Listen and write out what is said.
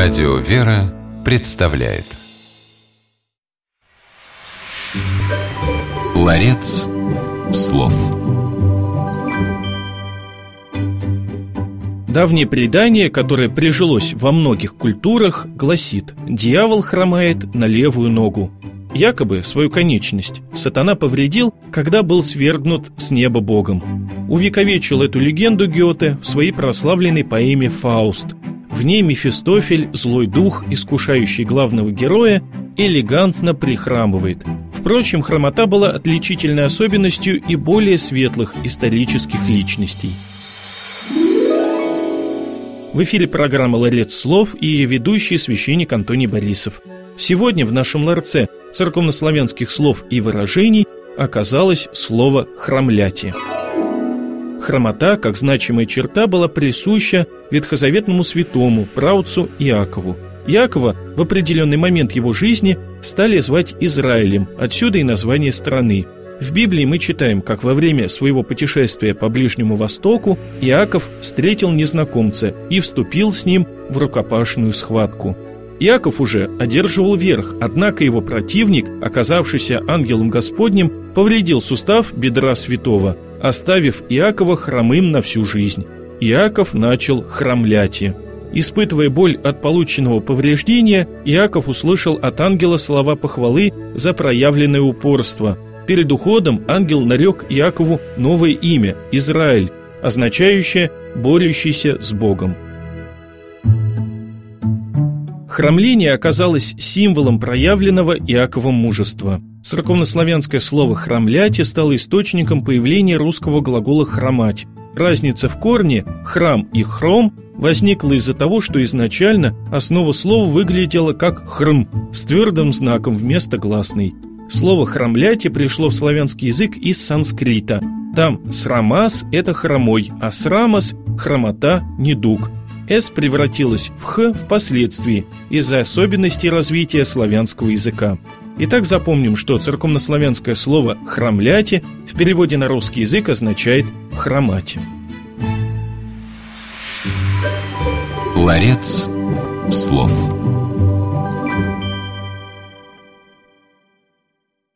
Радио «Вера» представляет Ларец слов Давнее предание, которое прижилось во многих культурах, гласит «Дьявол хромает на левую ногу». Якобы свою конечность сатана повредил, когда был свергнут с неба богом. Увековечил эту легенду Гёте в своей прославленной поэме «Фауст», в ней Мефистофель, злой дух, искушающий главного героя, элегантно прихрамывает. Впрочем, хромота была отличительной особенностью и более светлых исторических личностей. В эфире программа «Ларец слов» и ведущий священник Антоний Борисов. Сегодня в нашем ларце церковнославянских слов и выражений оказалось слово «храмляти». Хромота, как значимая черта, была присуща ветхозаветному святому, праотцу Иакову. Иакова в определенный момент его жизни стали звать Израилем, отсюда и название страны. В Библии мы читаем, как во время своего путешествия по Ближнему Востоку Иаков встретил незнакомца и вступил с ним в рукопашную схватку. Иаков уже одерживал верх, однако его противник, оказавшийся ангелом Господним, повредил сустав бедра святого – оставив Иакова хромым на всю жизнь. Иаков начал хромлять. Испытывая боль от полученного повреждения, Иаков услышал от ангела слова похвалы за проявленное упорство. Перед уходом ангел нарек Иакову новое имя – Израиль, означающее «борющийся с Богом». Храмление оказалось символом проявленного Иаковом мужества. Церковнославянское слово «храмляти» стало источником появления русского глагола «хромать». Разница в корне «храм» и «хром» возникла из-за того, что изначально основа слова выглядела как «хрм» с твердым знаком вместо гласной. Слово «храмляти» пришло в славянский язык из санскрита. Там «срамас» – это «хромой», а «срамас» – «хромота», «недуг». «с» превратилось в «х» впоследствии из-за особенностей развития славянского языка. Итак, запомним, что церковнославянское слово «храмляти» в переводе на русский язык означает «хромать». Ларец слов.